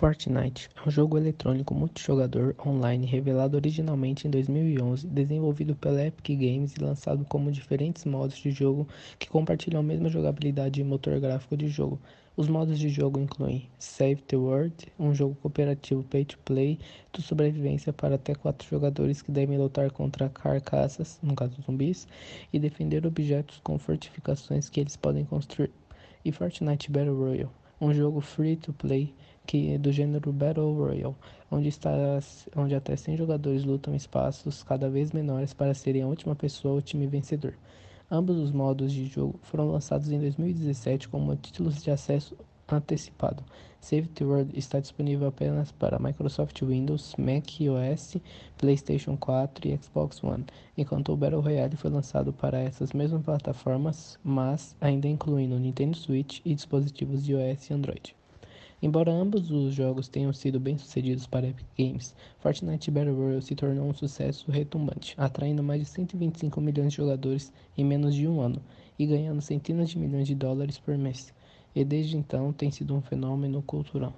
Fortnite é um jogo eletrônico multijogador online revelado originalmente em 2011, desenvolvido pela Epic Games e lançado como diferentes modos de jogo que compartilham a mesma jogabilidade e motor gráfico de jogo. Os modos de jogo incluem Save the World, um jogo cooperativo pay-to-play de sobrevivência para até quatro jogadores que devem lutar contra carcaças, no caso zumbis, e defender objetos com fortificações que eles podem construir, e Fortnite Battle Royale um jogo free-to-play que do gênero Battle Royale, onde, está, onde até 100 jogadores lutam espaços cada vez menores para serem a última pessoa ou time vencedor. Ambos os modos de jogo foram lançados em 2017 como títulos de acesso antecipado. Save the World está disponível apenas para Microsoft Windows, Mac OS, PlayStation 4 e Xbox One, enquanto o Battle Royale foi lançado para essas mesmas plataformas, mas ainda incluindo Nintendo Switch e dispositivos iOS e Android. Embora ambos os jogos tenham sido bem-sucedidos para Epic Games, Fortnite Battle Royale se tornou um sucesso retumbante, atraindo mais de 125 milhões de jogadores em menos de um ano e ganhando centenas de milhões de dólares por mês e desde então tem sido um fenômeno cultural.